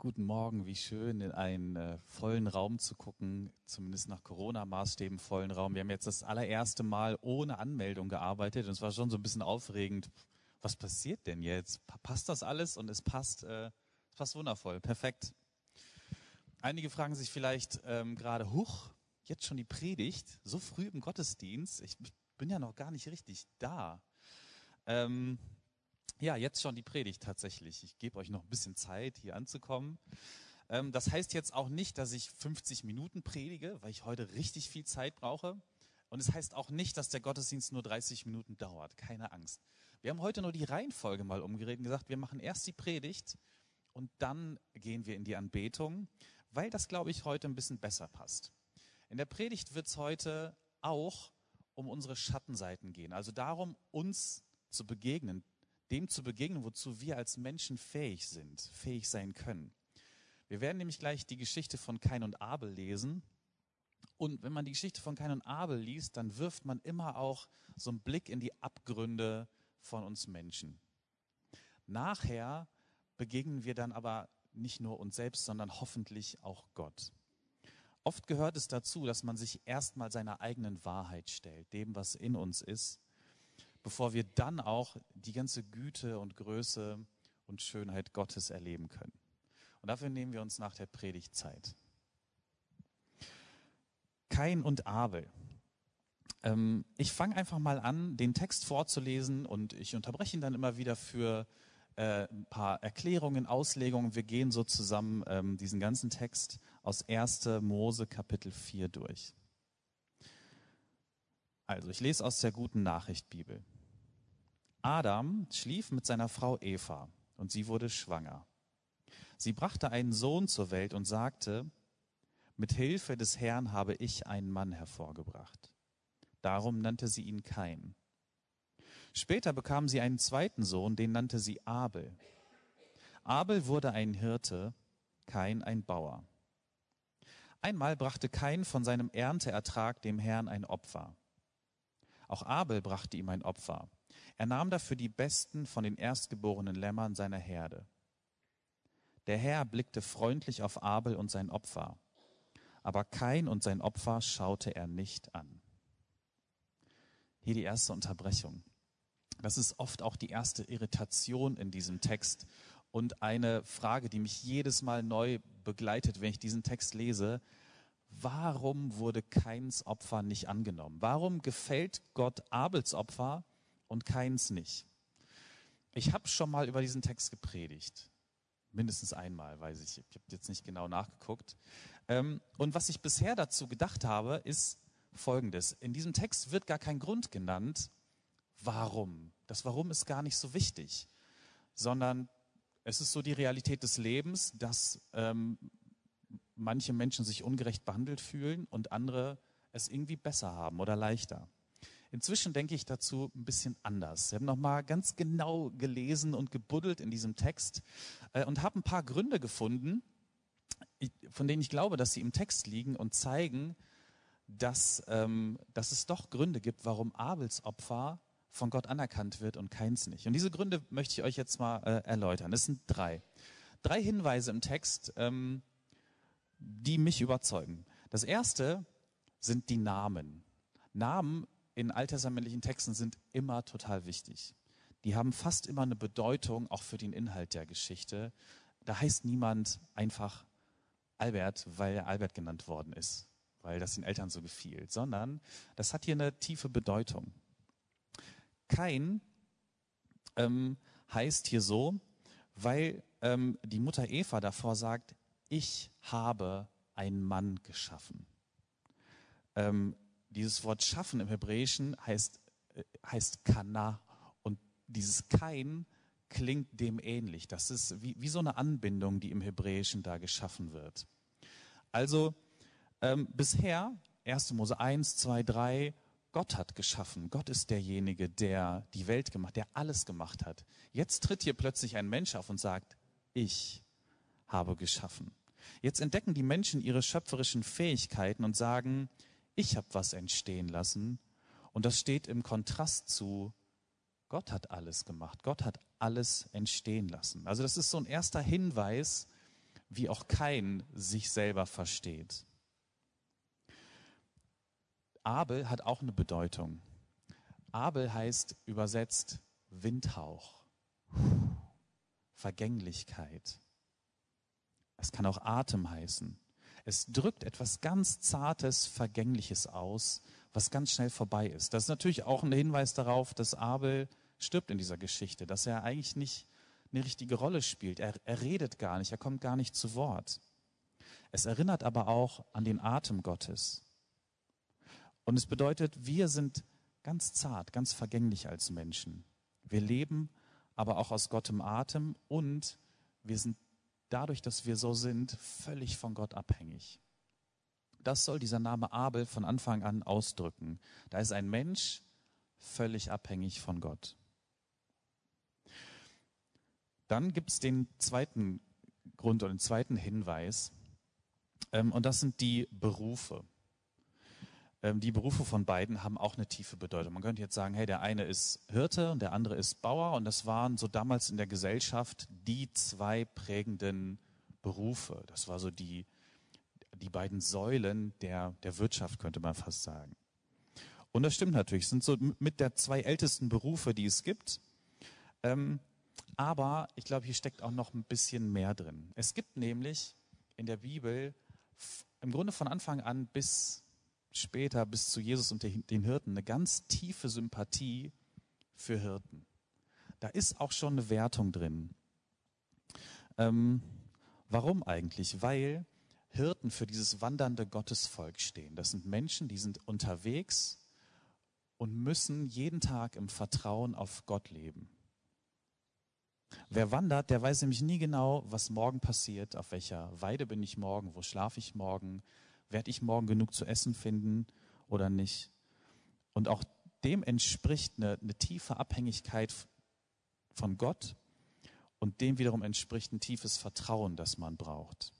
Guten Morgen, wie schön, in einen äh, vollen Raum zu gucken, zumindest nach Corona-Maßstäben vollen Raum. Wir haben jetzt das allererste Mal ohne Anmeldung gearbeitet und es war schon so ein bisschen aufregend. Was passiert denn jetzt? Passt das alles? Und es passt, äh, es passt wundervoll, perfekt. Einige fragen sich vielleicht ähm, gerade, huch, jetzt schon die Predigt, so früh im Gottesdienst. Ich bin ja noch gar nicht richtig da. Ähm, ja, jetzt schon die Predigt tatsächlich. Ich gebe euch noch ein bisschen Zeit, hier anzukommen. Ähm, das heißt jetzt auch nicht, dass ich 50 Minuten predige, weil ich heute richtig viel Zeit brauche. Und es heißt auch nicht, dass der Gottesdienst nur 30 Minuten dauert. Keine Angst. Wir haben heute nur die Reihenfolge mal umgeredet und gesagt, wir machen erst die Predigt und dann gehen wir in die Anbetung, weil das, glaube ich, heute ein bisschen besser passt. In der Predigt wird es heute auch um unsere Schattenseiten gehen. Also darum, uns zu begegnen, dem zu begegnen, wozu wir als Menschen fähig sind, fähig sein können. Wir werden nämlich gleich die Geschichte von Kain und Abel lesen. Und wenn man die Geschichte von Kain und Abel liest, dann wirft man immer auch so einen Blick in die Abgründe von uns Menschen. Nachher begegnen wir dann aber nicht nur uns selbst, sondern hoffentlich auch Gott. Oft gehört es dazu, dass man sich erstmal seiner eigenen Wahrheit stellt, dem, was in uns ist, bevor wir dann auch die ganze Güte und Größe und Schönheit Gottes erleben können. Und dafür nehmen wir uns nach der Predigt Zeit. Kain und Abel. Ähm, ich fange einfach mal an, den Text vorzulesen und ich unterbreche ihn dann immer wieder für äh, ein paar Erklärungen, Auslegungen. Wir gehen so zusammen ähm, diesen ganzen Text aus 1. Mose Kapitel 4 durch. Also, ich lese aus der guten Nachricht Bibel. Adam schlief mit seiner Frau Eva und sie wurde schwanger. Sie brachte einen Sohn zur Welt und sagte, mit Hilfe des Herrn habe ich einen Mann hervorgebracht. Darum nannte sie ihn Kain. Später bekam sie einen zweiten Sohn, den nannte sie Abel. Abel wurde ein Hirte, Kain ein Bauer. Einmal brachte Kain von seinem Ernteertrag dem Herrn ein Opfer. Auch Abel brachte ihm ein Opfer. Er nahm dafür die besten von den erstgeborenen Lämmern seiner Herde. Der Herr blickte freundlich auf Abel und sein Opfer, aber Kain und sein Opfer schaute er nicht an. Hier die erste Unterbrechung. Das ist oft auch die erste Irritation in diesem Text und eine Frage, die mich jedes Mal neu begleitet, wenn ich diesen Text lese warum wurde Keins Opfer nicht angenommen? Warum gefällt Gott Abels Opfer und Keins nicht? Ich habe schon mal über diesen Text gepredigt. Mindestens einmal, weiß ich. Ich habe jetzt nicht genau nachgeguckt. Ähm, und was ich bisher dazu gedacht habe, ist Folgendes. In diesem Text wird gar kein Grund genannt, warum. Das Warum ist gar nicht so wichtig, sondern es ist so die Realität des Lebens, dass ähm, manche Menschen sich ungerecht behandelt fühlen und andere es irgendwie besser haben oder leichter. Inzwischen denke ich dazu ein bisschen anders. Ich habe nochmal ganz genau gelesen und gebuddelt in diesem Text äh, und habe ein paar Gründe gefunden, von denen ich glaube, dass sie im Text liegen und zeigen, dass, ähm, dass es doch Gründe gibt, warum Abels Opfer von Gott anerkannt wird und keins nicht. Und diese Gründe möchte ich euch jetzt mal äh, erläutern. Es sind drei. Drei Hinweise im Text, ähm, die mich überzeugen. Das erste sind die Namen. Namen in alttestamentlichen Texten sind immer total wichtig. Die haben fast immer eine Bedeutung, auch für den Inhalt der Geschichte. Da heißt niemand einfach Albert, weil er Albert genannt worden ist, weil das den Eltern so gefiel, sondern das hat hier eine tiefe Bedeutung. Kain ähm, heißt hier so, weil ähm, die Mutter Eva davor sagt, ich habe einen Mann geschaffen. Ähm, dieses Wort schaffen im Hebräischen heißt, äh, heißt kana und dieses kein klingt dem ähnlich. Das ist wie, wie so eine Anbindung, die im Hebräischen da geschaffen wird. Also ähm, bisher, 1. Mose 1, 2, 3, Gott hat geschaffen. Gott ist derjenige, der die Welt gemacht, der alles gemacht hat. Jetzt tritt hier plötzlich ein Mensch auf und sagt, ich habe geschaffen. Jetzt entdecken die Menschen ihre schöpferischen Fähigkeiten und sagen, ich habe was entstehen lassen. Und das steht im Kontrast zu, Gott hat alles gemacht. Gott hat alles entstehen lassen. Also das ist so ein erster Hinweis, wie auch kein sich selber versteht. Abel hat auch eine Bedeutung. Abel heißt übersetzt Windhauch, Vergänglichkeit. Es kann auch Atem heißen. Es drückt etwas ganz Zartes, Vergängliches aus, was ganz schnell vorbei ist. Das ist natürlich auch ein Hinweis darauf, dass Abel stirbt in dieser Geschichte, dass er eigentlich nicht eine richtige Rolle spielt. Er, er redet gar nicht, er kommt gar nicht zu Wort. Es erinnert aber auch an den Atem Gottes. Und es bedeutet, wir sind ganz zart, ganz vergänglich als Menschen. Wir leben aber auch aus Gottem Atem und wir sind dadurch, dass wir so sind, völlig von Gott abhängig. Das soll dieser Name Abel von Anfang an ausdrücken. Da ist ein Mensch völlig abhängig von Gott. Dann gibt es den zweiten Grund oder den zweiten Hinweis, ähm, und das sind die Berufe. Ähm, die Berufe von beiden haben auch eine tiefe Bedeutung. Man könnte jetzt sagen, hey, der eine ist Hirte und der andere ist Bauer und das waren so damals in der Gesellschaft die zwei prägenden Berufe. Das war so die, die beiden Säulen der, der Wirtschaft, könnte man fast sagen. Und das stimmt natürlich, es sind so mit der zwei ältesten Berufe, die es gibt. Ähm, aber ich glaube, hier steckt auch noch ein bisschen mehr drin. Es gibt nämlich in der Bibel im Grunde von Anfang an bis später bis zu Jesus und den Hirten eine ganz tiefe Sympathie für Hirten. Da ist auch schon eine Wertung drin. Ähm, warum eigentlich? Weil Hirten für dieses wandernde Gottesvolk stehen. Das sind Menschen, die sind unterwegs und müssen jeden Tag im Vertrauen auf Gott leben. Wer wandert, der weiß nämlich nie genau, was morgen passiert, auf welcher Weide bin ich morgen, wo schlafe ich morgen, werde ich morgen genug zu essen finden oder nicht. Und auch dem entspricht eine, eine tiefe Abhängigkeit von Gott und dem wiederum entspricht ein tiefes Vertrauen, das man braucht.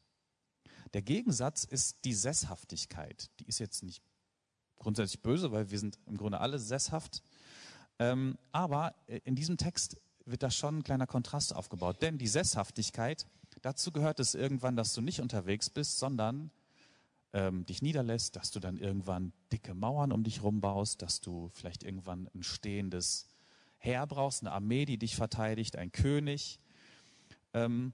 Der Gegensatz ist die Sesshaftigkeit. Die ist jetzt nicht grundsätzlich böse, weil wir sind im Grunde alle sesshaft. Ähm, aber in diesem Text wird da schon ein kleiner Kontrast aufgebaut. Denn die Sesshaftigkeit, dazu gehört es irgendwann, dass du nicht unterwegs bist, sondern ähm, dich niederlässt, dass du dann irgendwann dicke Mauern um dich rumbaust, dass du vielleicht irgendwann ein stehendes Heer brauchst, eine Armee, die dich verteidigt, ein König. Ähm,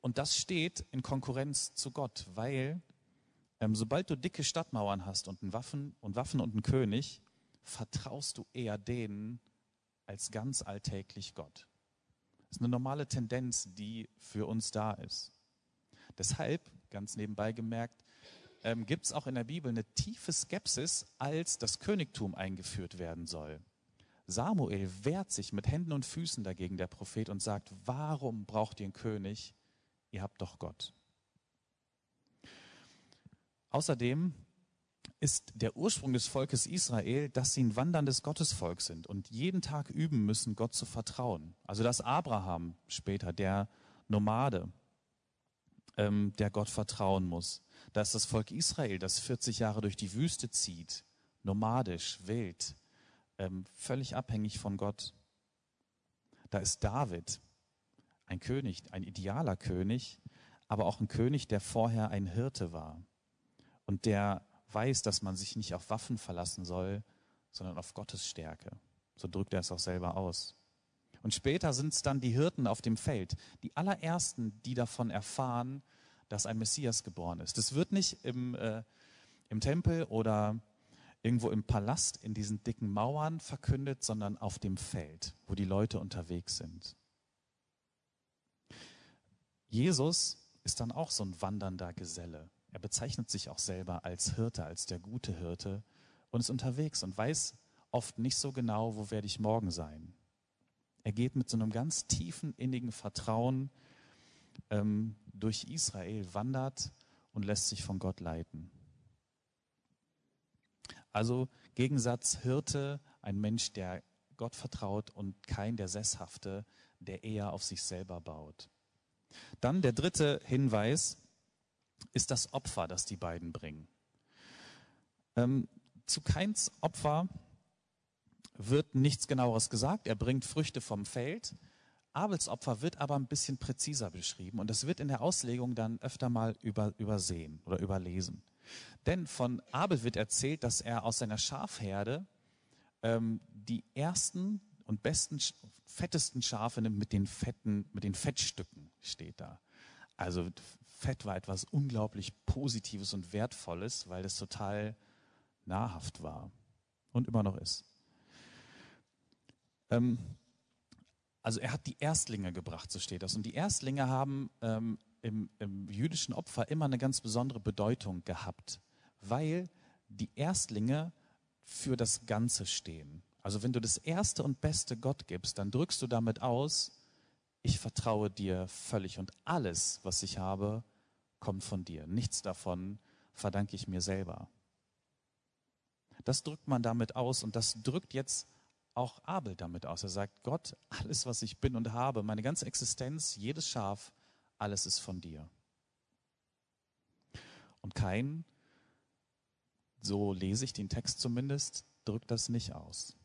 und das steht in Konkurrenz zu Gott, weil ähm, sobald du dicke Stadtmauern hast und, ein Waffen, und Waffen und einen König, vertraust du eher denen als ganz alltäglich Gott. Das ist eine normale Tendenz, die für uns da ist. Deshalb, ganz nebenbei gemerkt, ähm, gibt es auch in der Bibel eine tiefe Skepsis, als das Königtum eingeführt werden soll. Samuel wehrt sich mit Händen und Füßen dagegen, der Prophet, und sagt, warum braucht ihr einen König? Ihr habt doch Gott. Außerdem ist der Ursprung des Volkes Israel, dass sie ein wanderndes Gottesvolk sind und jeden Tag üben müssen, Gott zu vertrauen. Also dass Abraham später, der Nomade, ähm, der Gott vertrauen muss. Da ist das Volk Israel, das 40 Jahre durch die Wüste zieht, nomadisch, wild, ähm, völlig abhängig von Gott. Da ist David, ein König, ein idealer König, aber auch ein König, der vorher ein Hirte war und der weiß, dass man sich nicht auf Waffen verlassen soll, sondern auf Gottes Stärke. So drückt er es auch selber aus. Und später sind es dann die Hirten auf dem Feld, die allerersten, die davon erfahren, dass ein Messias geboren ist. Das wird nicht im, äh, im Tempel oder irgendwo im Palast in diesen dicken Mauern verkündet, sondern auf dem Feld, wo die Leute unterwegs sind. Jesus ist dann auch so ein wandernder Geselle. Er bezeichnet sich auch selber als Hirte, als der gute Hirte und ist unterwegs und weiß oft nicht so genau, wo werde ich morgen sein. Er geht mit so einem ganz tiefen, innigen Vertrauen ähm, durch Israel, wandert und lässt sich von Gott leiten. Also Gegensatz Hirte, ein Mensch, der Gott vertraut und kein der Sesshafte, der eher auf sich selber baut. Dann der dritte Hinweis ist das Opfer, das die beiden bringen. Ähm, zu Keins Opfer wird nichts genaueres gesagt. Er bringt Früchte vom Feld, Abels Opfer wird aber ein bisschen präziser beschrieben und das wird in der Auslegung dann öfter mal über, übersehen oder überlesen. Denn von Abel wird erzählt, dass er aus seiner Schafherde ähm, die ersten und besten, fettesten Schafe nimmt mit den fetten, mit den Fettstücken, steht da. Also Fett war etwas unglaublich Positives und Wertvolles, weil es total nahrhaft war und immer noch ist. Ähm, also er hat die Erstlinge gebracht, so steht das. Und die Erstlinge haben ähm, im, im jüdischen Opfer immer eine ganz besondere Bedeutung gehabt, weil die Erstlinge für das Ganze stehen. Also wenn du das Erste und Beste Gott gibst, dann drückst du damit aus, ich vertraue dir völlig und alles, was ich habe, kommt von dir. Nichts davon verdanke ich mir selber. Das drückt man damit aus und das drückt jetzt auch Abel damit aus. Er sagt, Gott, alles, was ich bin und habe, meine ganze Existenz, jedes Schaf, alles ist von dir. Und kein, so lese ich den Text zumindest, drückt das nicht aus.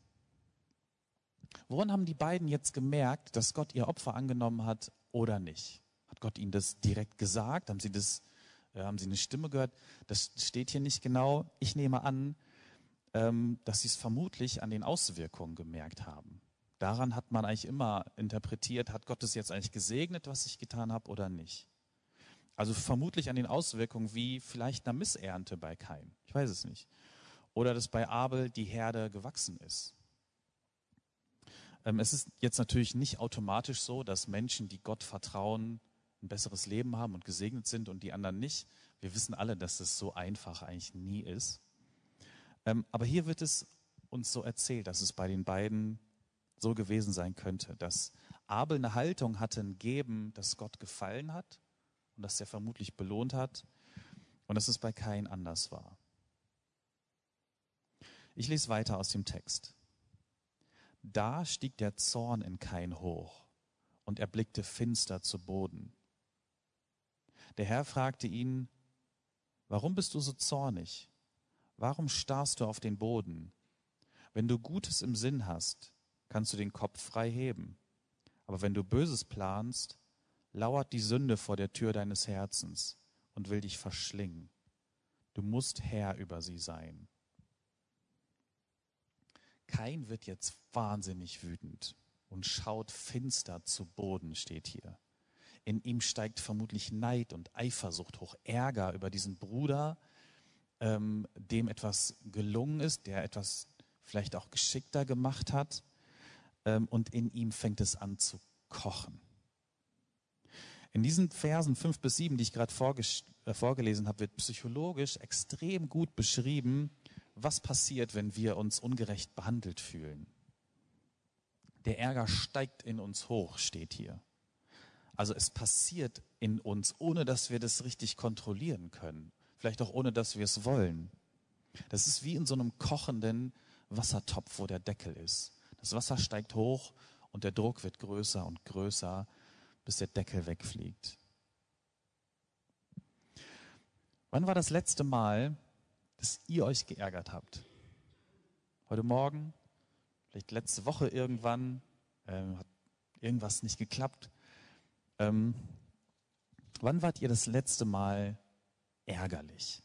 Woran haben die beiden jetzt gemerkt, dass Gott ihr Opfer angenommen hat oder nicht? Hat Gott ihnen das direkt gesagt? Haben sie das, äh, haben sie eine Stimme gehört? Das steht hier nicht genau. Ich nehme an, dass sie es vermutlich an den Auswirkungen gemerkt haben. Daran hat man eigentlich immer interpretiert, hat Gott es jetzt eigentlich gesegnet, was ich getan habe oder nicht. Also vermutlich an den Auswirkungen wie vielleicht einer Missernte bei Kain. Ich weiß es nicht. Oder dass bei Abel die Herde gewachsen ist. Ähm, es ist jetzt natürlich nicht automatisch so, dass Menschen, die Gott vertrauen, ein besseres Leben haben und gesegnet sind und die anderen nicht. Wir wissen alle, dass es so einfach eigentlich nie ist. Ähm, aber hier wird es uns so erzählt, dass es bei den beiden so gewesen sein könnte, dass Abel eine Haltung hatte, ein Geben, das Gott gefallen hat und das er vermutlich belohnt hat und dass es bei Kain anders war. Ich lese weiter aus dem Text. Da stieg der Zorn in Kain hoch und er blickte finster zu Boden. Der Herr fragte ihn, warum bist du so zornig? Warum starrst du auf den Boden? Wenn du Gutes im Sinn hast, kannst du den Kopf frei heben. Aber wenn du Böses planst, lauert die Sünde vor der Tür deines Herzens und will dich verschlingen. Du musst Herr über sie sein. Kein wird jetzt wahnsinnig wütend und schaut finster zu Boden, steht hier. In ihm steigt vermutlich Neid und Eifersucht hoch, Ärger über diesen Bruder, ähm, dem etwas gelungen ist, der etwas vielleicht auch geschickter gemacht hat. Ähm, und in ihm fängt es an zu kochen. In diesen Versen fünf bis sieben, die ich gerade äh, vorgelesen habe, wird psychologisch extrem gut beschrieben, was passiert, wenn wir uns ungerecht behandelt fühlen. Der Ärger steigt in uns hoch, steht hier. Also es passiert in uns, ohne dass wir das richtig kontrollieren können vielleicht auch ohne dass wir es wollen. Das ist wie in so einem kochenden Wassertopf, wo der Deckel ist. Das Wasser steigt hoch und der Druck wird größer und größer, bis der Deckel wegfliegt. Wann war das letzte Mal, dass ihr euch geärgert habt? Heute Morgen? Vielleicht letzte Woche irgendwann? Ähm, hat irgendwas nicht geklappt? Ähm, wann wart ihr das letzte Mal ärgerlich.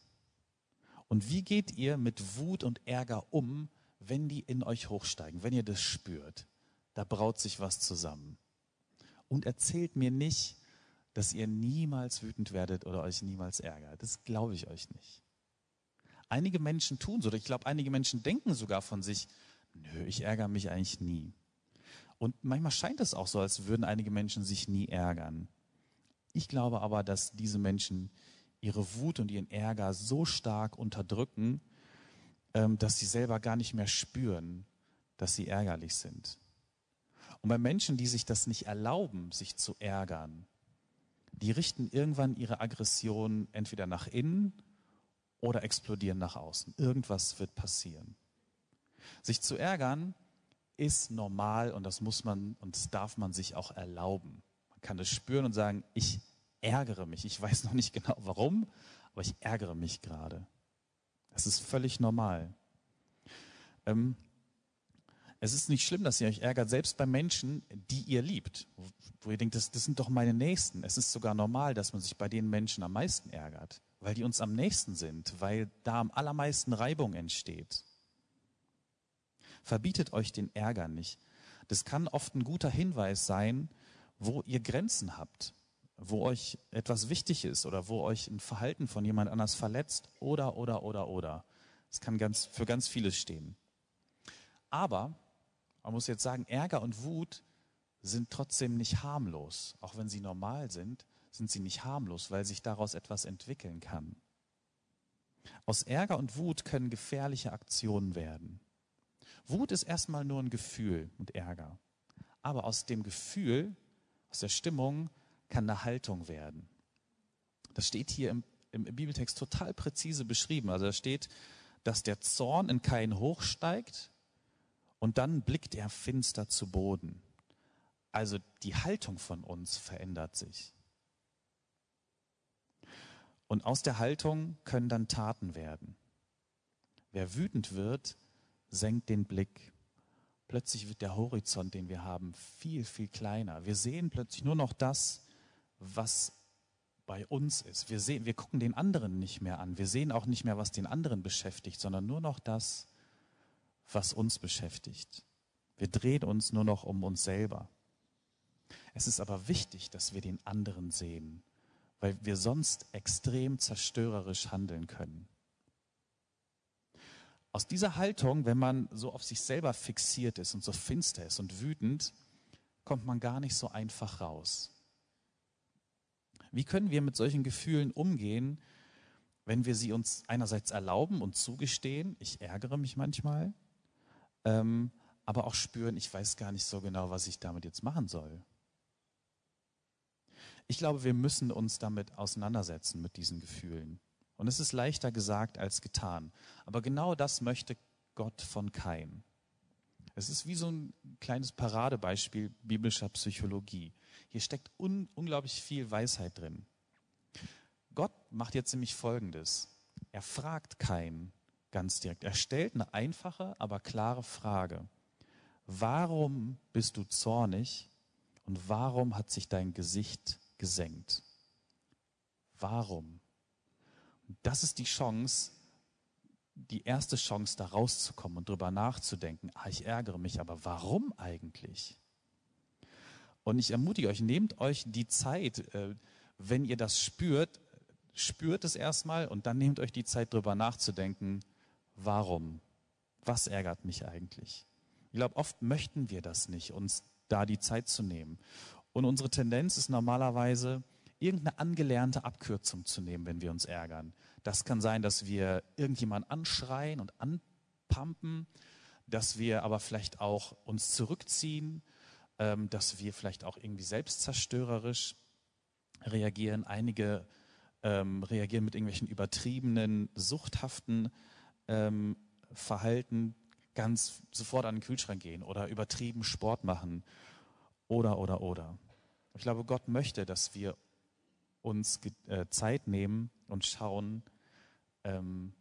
Und wie geht ihr mit Wut und Ärger um, wenn die in euch hochsteigen, wenn ihr das spürt? Da braut sich was zusammen. Und erzählt mir nicht, dass ihr niemals wütend werdet oder euch niemals ärgert. Das glaube ich euch nicht. Einige Menschen tun so, oder ich glaube, einige Menschen denken sogar von sich, nö, ich ärgere mich eigentlich nie. Und manchmal scheint es auch so, als würden einige Menschen sich nie ärgern. Ich glaube aber, dass diese Menschen ihre Wut und ihren Ärger so stark unterdrücken, ähm, dass sie selber gar nicht mehr spüren, dass sie ärgerlich sind. Und bei Menschen, die sich das nicht erlauben, sich zu ärgern, die richten irgendwann ihre Aggression entweder nach innen oder explodieren nach außen. Irgendwas wird passieren. Sich zu ärgern ist normal und das muss man und das darf man sich auch erlauben. Man kann es spüren und sagen, ich ärgere mich. Ich weiß noch nicht genau warum, aber ich ärgere mich gerade. Das ist völlig normal. Ähm, Es ist nicht schlimm, dass ihr euch ärgert, selbst bei Menschen, die ihr liebt, wo ihr denkt, das, das sind doch meine Nächsten. Es ist sogar normal, dass man sich bei den Menschen am meisten ärgert, weil die uns am nächsten sind, weil da am allermeisten Reibung entsteht. Verbietet euch den Ärger nicht. Das kann oft ein guter Hinweis sein, wo ihr Grenzen habt, wo euch etwas wichtig ist oder wo euch ein Verhalten von jemand anders verletzt oder, oder, oder, oder. Es kann ganz, für ganz vieles stehen. Aber man muss jetzt sagen, Ärger und Wut sind trotzdem nicht harmlos. Auch wenn sie normal sind, sind sie nicht harmlos, weil sich daraus etwas entwickeln kann. Aus Ärger und Wut können gefährliche Aktionen werden. Wut ist erstmal nur ein Gefühl und Ärger. Aber aus dem Gefühl, aus der Stimmung kann eine Haltung werden. Das steht hier im, im Bibeltext total präzise beschrieben. Also da steht, dass der Zorn in Kain hochsteigt und dann blickt er finster zu Boden. Also die Haltung von uns verändert sich. Und aus der Haltung können dann Taten werden. Wer wütend wird, senkt den Blick. Plötzlich wird der Horizont, den wir haben, viel, viel kleiner. Wir sehen plötzlich nur noch das, was bei uns ist. Wir, sehen, wir gucken den anderen nicht mehr an. Wir sehen auch nicht mehr, was den anderen beschäftigt, sondern nur noch das, was uns beschäftigt. Wir drehen uns nur noch um uns selber. Es ist aber wichtig, dass wir den anderen sehen, weil wir sonst extrem zerstörerisch handeln können. Aus dieser Haltung, wenn man so auf sich selber fixiert ist und so finster ist und wütend, kommt man gar nicht so einfach raus. Wie können wir mit solchen Gefühlen umgehen, wenn wir sie uns einerseits erlauben und zugestehen, ich ärgere mich manchmal, ähm, aber auch spüren, ich weiß gar nicht so genau, was ich damit jetzt machen soll. Ich glaube, wir müssen uns damit auseinandersetzen, mit diesen Gefühlen. Und es ist leichter gesagt als getan. Aber genau das möchte Gott von Kain. Es ist wie so ein kleines Paradebeispiel biblischer Psychologie. Hier steckt un unglaublich viel Weisheit drin. Gott macht jetzt nämlich Folgendes. Er fragt Kain, ganz direkt. Er stellt eine einfache, aber klare Frage. Warum bist du zornig und warum hat sich dein Gesicht gesenkt? Warum? Das ist die Chance, die erste Chance, da rauszukommen und drüber nachzudenken. Ah, ich ärgere mich, aber warum eigentlich? Und ich ermutige euch, nehmt euch die Zeit, äh, wenn ihr das spürt, spürt es erstmal und dann nehmt euch die Zeit, drüber nachzudenken, Warum? Was ärgert mich eigentlich? Ich glaube, oft möchten wir das nicht, uns da die Zeit zu nehmen. Und unsere Tendenz ist normalerweise, irgendeine angelernte Abkürzung zu nehmen, wenn wir uns ärgern. Das kann sein, dass wir irgendjemanden anschreien und anpumpen, dass wir aber vielleicht auch uns zurückziehen, ähm, dass wir vielleicht auch irgendwie selbstzerstörerisch reagieren. Einige ähm, reagieren mit irgendwelchen übertriebenen, suchthaften ähm, Verhalten ganz sofort an den Kühlschrank gehen oder übertrieben Sport machen oder, oder, oder. Ich glaube, Gott möchte, dass wir uns äh, Zeit nehmen und schauen, ähm,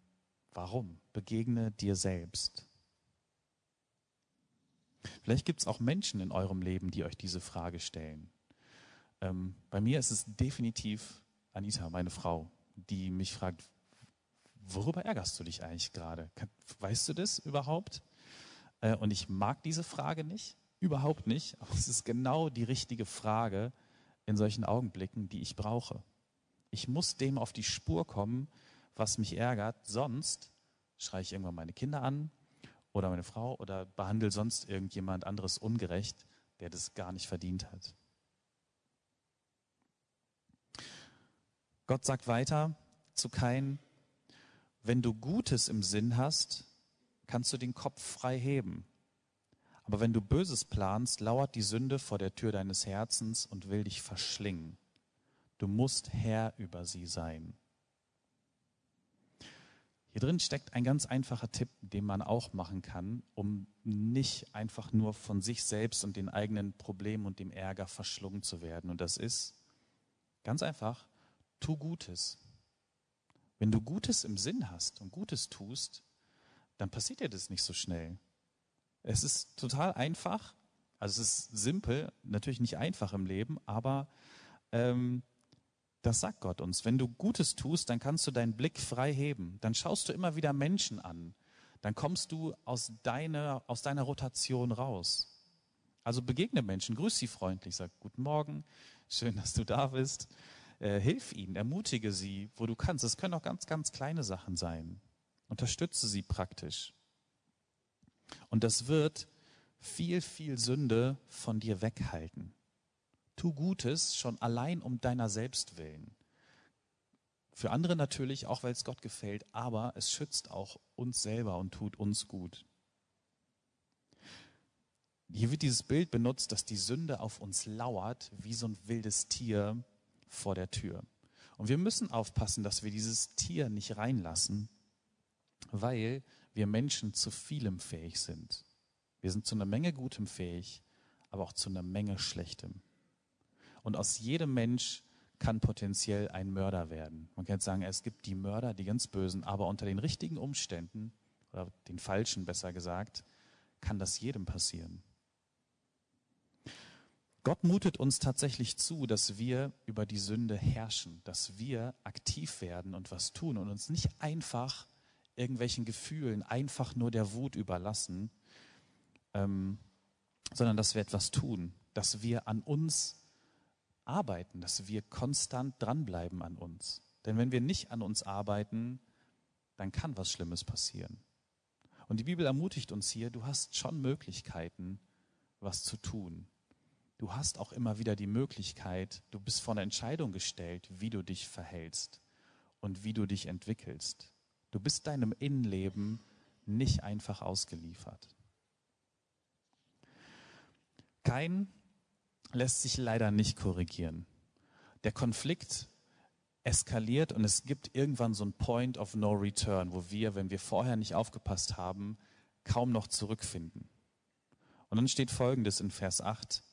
warum. Begegne dir selbst. Vielleicht gibt es auch Menschen in eurem Leben, die euch diese Frage stellen. Ähm, bei mir ist es definitiv Anita, meine Frau, die mich fragt, worüber ärgerst du dich eigentlich gerade? Weißt du das überhaupt? Äh, und ich mag diese Frage nicht, überhaupt nicht, aber es ist genau die richtige Frage in solchen Augenblicken, die ich brauche. Ich muss dem auf die Spur kommen, was mich ärgert, sonst schreie ich irgendwann meine Kinder an oder meine Frau oder behandle sonst irgendjemand anderes ungerecht, der das gar nicht verdient hat. Gott sagt weiter zu Kain, wenn du Gutes im Sinn hast, kannst du den Kopf frei heben. Aber wenn du Böses planst, lauert die Sünde vor der Tür deines Herzens und will dich verschlingen. Du musst Herr über sie sein. Hier drin steckt ein ganz einfacher Tipp, den man auch machen kann, um nicht einfach nur von sich selbst und den eigenen Problemen und dem Ärger verschlungen zu werden. Und das ist ganz einfach, tu Gutes. Wenn du Gutes im Sinn hast und Gutes tust, dann passiert dir das nicht so schnell. Es ist total einfach, also es ist simpel, natürlich nicht einfach im Leben, aber ähm, das sagt Gott uns. Wenn du Gutes tust, dann kannst du deinen Blick frei heben. Dann schaust du immer wieder Menschen an. Dann kommst du aus deiner, aus deiner Rotation raus. Also begegne Menschen, grüß sie freundlich, sag Guten Morgen, schön, dass du da bist. Äh, hilf ihnen, ermutige sie, wo du kannst. Es können auch ganz, ganz kleine Sachen sein. Unterstütze sie praktisch. Und das wird viel, viel Sünde von dir weghalten. Tu Gutes schon allein um deiner selbst willen. Für andere natürlich, auch weil es Gott gefällt, aber es schützt auch uns selber und tut uns gut. Hier wird dieses Bild benutzt, dass die Sünde auf uns lauert, wie so ein wildes Tier vor der Tür. Und wir müssen aufpassen, dass wir dieses Tier nicht reinlassen, weil wir Menschen zu vielem fähig sind. Wir sind zu einer Menge Gutem fähig, aber auch zu einer Menge Schlechtem. Und aus jedem Mensch kann potenziell ein Mörder werden. Man kann jetzt sagen, es gibt die Mörder, die ganz Bösen, aber unter den richtigen Umständen, oder den falschen besser gesagt, kann das jedem passieren. Gott mutet uns tatsächlich zu, dass wir über die Sünde herrschen, dass wir aktiv werden und was tun und uns nicht einfach irgendwelchen Gefühlen, einfach nur der Wut überlassen, ähm, sondern dass wir etwas tun, dass wir an uns arbeiten, dass wir konstant dranbleiben an uns. Denn wenn wir nicht an uns arbeiten, dann kann was Schlimmes passieren. Und die Bibel ermutigt uns hier, du hast schon Möglichkeiten, was zu tun. Du hast auch immer wieder die Möglichkeit, du bist vor eine Entscheidung gestellt, wie du dich verhältst und wie du dich entwickelst. Du bist deinem Innenleben nicht einfach ausgeliefert. Kein lässt sich leider nicht korrigieren. Der Konflikt eskaliert und es gibt irgendwann so ein Point of No Return, wo wir, wenn wir vorher nicht aufgepasst haben, kaum noch zurückfinden. Und dann steht Folgendes in Vers 8.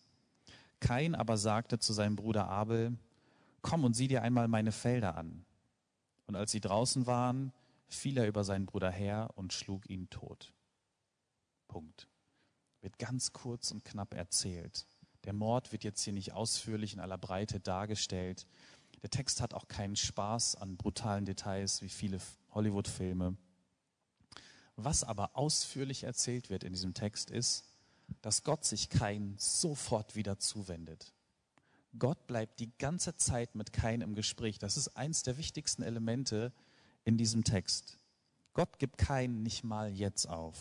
Kain aber sagte zu seinem Bruder Abel, komm und sieh dir einmal meine Felder an. Und als sie draußen waren, fiel er über seinen Bruder her und schlug ihn tot. Punkt. Wird ganz kurz und knapp erzählt. Der Mord wird jetzt hier nicht ausführlich in aller Breite dargestellt. Der Text hat auch keinen Spaß an brutalen Details wie viele Hollywood-Filme. Was aber ausführlich erzählt wird in diesem Text ist, dass Gott sich Kain sofort wieder zuwendet. Gott bleibt die ganze Zeit mit Kain im Gespräch. Das ist eins der wichtigsten Elemente in diesem Text. Gott gibt Kain nicht mal jetzt auf.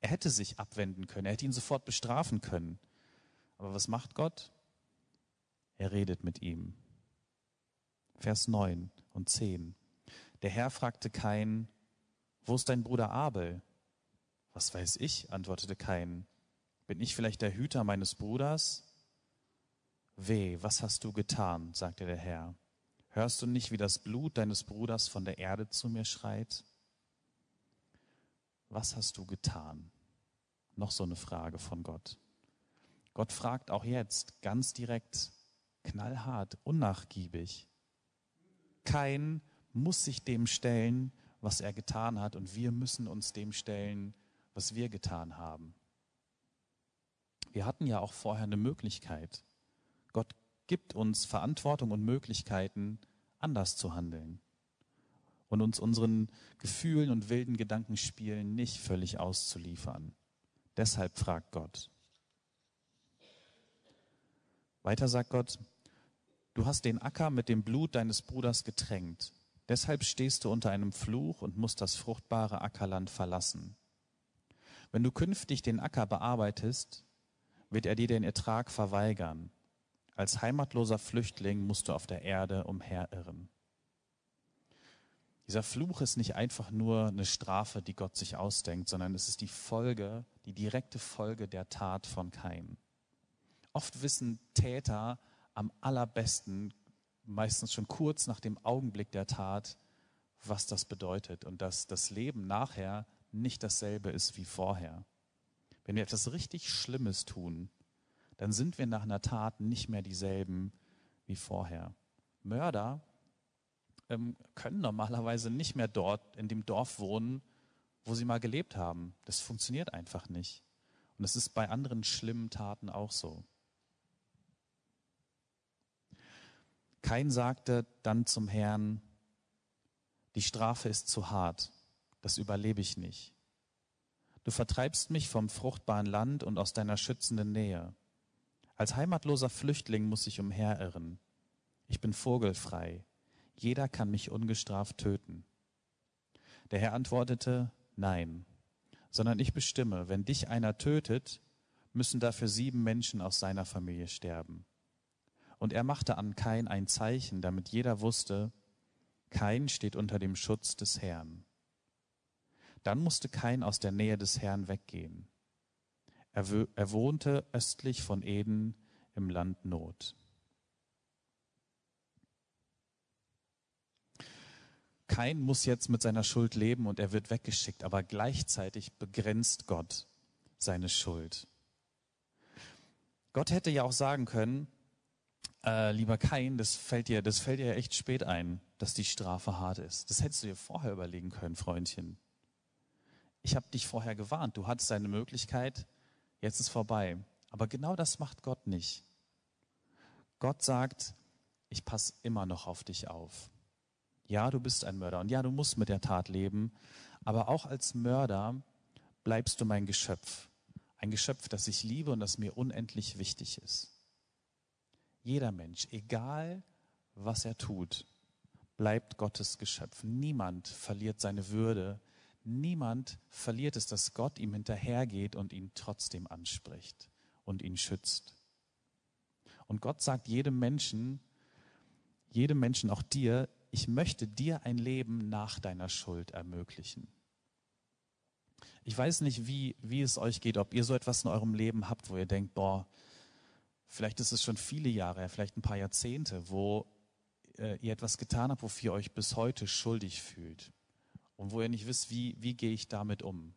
Er hätte sich abwenden können, er hätte ihn sofort bestrafen können. Aber was macht Gott? Er redet mit ihm. Vers 9 und 10. Der Herr fragte Kain, wo ist dein Bruder Abel? Was weiß ich, antwortete Kain. Bin ich vielleicht der Hüter meines Bruders? Weh, was hast du getan? sagte der Herr. Hörst du nicht, wie das Blut deines Bruders von der Erde zu mir schreit? Was hast du getan? Noch so eine Frage von Gott. Gott fragt auch jetzt ganz direkt, knallhart, unnachgiebig. Kein muss sich dem stellen, was er getan hat, und wir müssen uns dem stellen, was wir getan haben. Wir hatten ja auch vorher eine Möglichkeit. Gott gibt uns Verantwortung und Möglichkeiten, anders zu handeln und uns unseren Gefühlen und wilden Gedankenspielen nicht völlig auszuliefern. Deshalb fragt Gott. Weiter sagt Gott, du hast den Acker mit dem Blut deines Bruders getränkt. Deshalb stehst du unter einem Fluch und musst das fruchtbare Ackerland verlassen. Wenn du künftig den Acker bearbeitest, wird er dir den Ertrag verweigern. Als heimatloser Flüchtling musst du auf der Erde umherirren. Dieser Fluch ist nicht einfach nur eine Strafe, die Gott sich ausdenkt, sondern es ist die Folge, die direkte Folge der Tat von Kain. Oft wissen Täter am allerbesten, meistens schon kurz nach dem Augenblick der Tat, was das bedeutet und dass das Leben nachher nicht dasselbe ist wie vorher. Wenn wir etwas richtig Schlimmes tun, dann sind wir nach einer Tat nicht mehr dieselben wie vorher. Mörder ähm, können normalerweise nicht mehr dort in dem Dorf wohnen, wo sie mal gelebt haben. Das funktioniert einfach nicht. Und es ist bei anderen schlimmen Taten auch so. Kein sagte dann zum Herrn, die Strafe ist zu hart, das überlebe ich nicht. Du vertreibst mich vom fruchtbaren Land und aus deiner schützenden Nähe. Als heimatloser Flüchtling muss ich umherirren. Ich bin vogelfrei. Jeder kann mich ungestraft töten. Der Herr antwortete, nein, sondern ich bestimme, wenn dich einer tötet, müssen dafür sieben Menschen aus seiner Familie sterben. Und er machte an Kain ein Zeichen, damit jeder wusste, Kain steht unter dem Schutz des Herrn. Dann musste Kain aus der Nähe des Herrn weggehen. Er, er wohnte östlich von Eden im Land Not. Kain muss jetzt mit seiner Schuld leben und er wird weggeschickt, aber gleichzeitig begrenzt Gott seine Schuld. Gott hätte ja auch sagen können, äh, lieber Kain, das fällt dir, das fällt dir echt spät ein, dass die Strafe hart ist. Das hättest du dir vorher überlegen können, Freundchen. Ich habe dich vorher gewarnt. Du hattest eine Möglichkeit, jetzt ist vorbei. Aber genau das macht Gott nicht. Gott sagt, ich passe immer noch auf dich auf. Ja, du bist ein Mörder und ja, du musst mit der Tat leben, aber auch als Mörder bleibst du mein Geschöpf. Ein Geschöpf, das ich liebe und das mir unendlich wichtig ist. Jeder Mensch, egal was er tut, bleibt Gottes Geschöpf. Niemand verliert seine Würde. Niemand verliert es, dass Gott ihm hinterhergeht und ihn trotzdem anspricht und ihn schützt. Und Gott sagt jedem Menschen, jedem Menschen, auch dir, ich möchte dir ein Leben nach deiner Schuld ermöglichen. Ich weiß nicht, wie, wie es euch geht, ob ihr so etwas in eurem Leben habt, wo ihr denkt, boah, Vielleicht ist es schon viele Jahre, vielleicht ein paar Jahrzehnte, wo äh, ihr etwas getan habt, wofür ihr euch bis heute schuldig fühlt und wo ihr nicht wisst, wie, wie gehe ich damit um.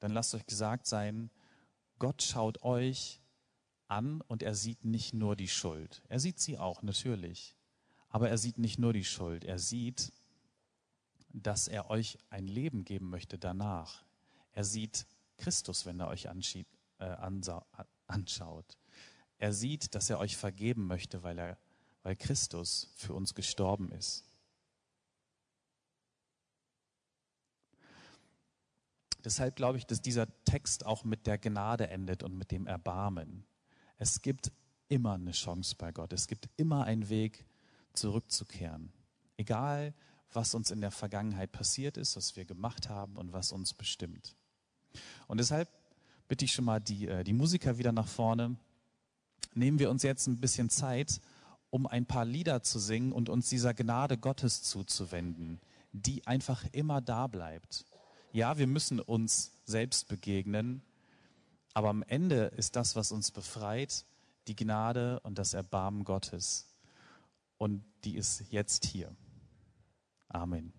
Dann lasst euch gesagt sein, Gott schaut euch an und er sieht nicht nur die Schuld. Er sieht sie auch, natürlich. Aber er sieht nicht nur die Schuld. Er sieht, dass er euch ein Leben geben möchte danach. Er sieht Christus, wenn er euch anschaut. Er sieht, dass er euch vergeben möchte, weil, er, weil Christus für uns gestorben ist. Deshalb glaube ich, dass dieser Text auch mit der Gnade endet und mit dem Erbarmen. Es gibt immer eine Chance bei Gott. Es gibt immer einen Weg, zurückzukehren. Egal, was uns in der Vergangenheit passiert ist, was wir gemacht haben und was uns bestimmt. Und deshalb bitte ich schon mal die, äh, die Musiker wieder nach vorne nehmen wir uns jetzt ein bisschen Zeit, um ein paar Lieder zu singen und uns dieser Gnade Gottes zuzuwenden, die einfach immer da bleibt. Ja, wir müssen uns selbst begegnen, aber am Ende ist das, was uns befreit, die Gnade und das Erbarmen Gottes. Und die ist jetzt hier. Amen.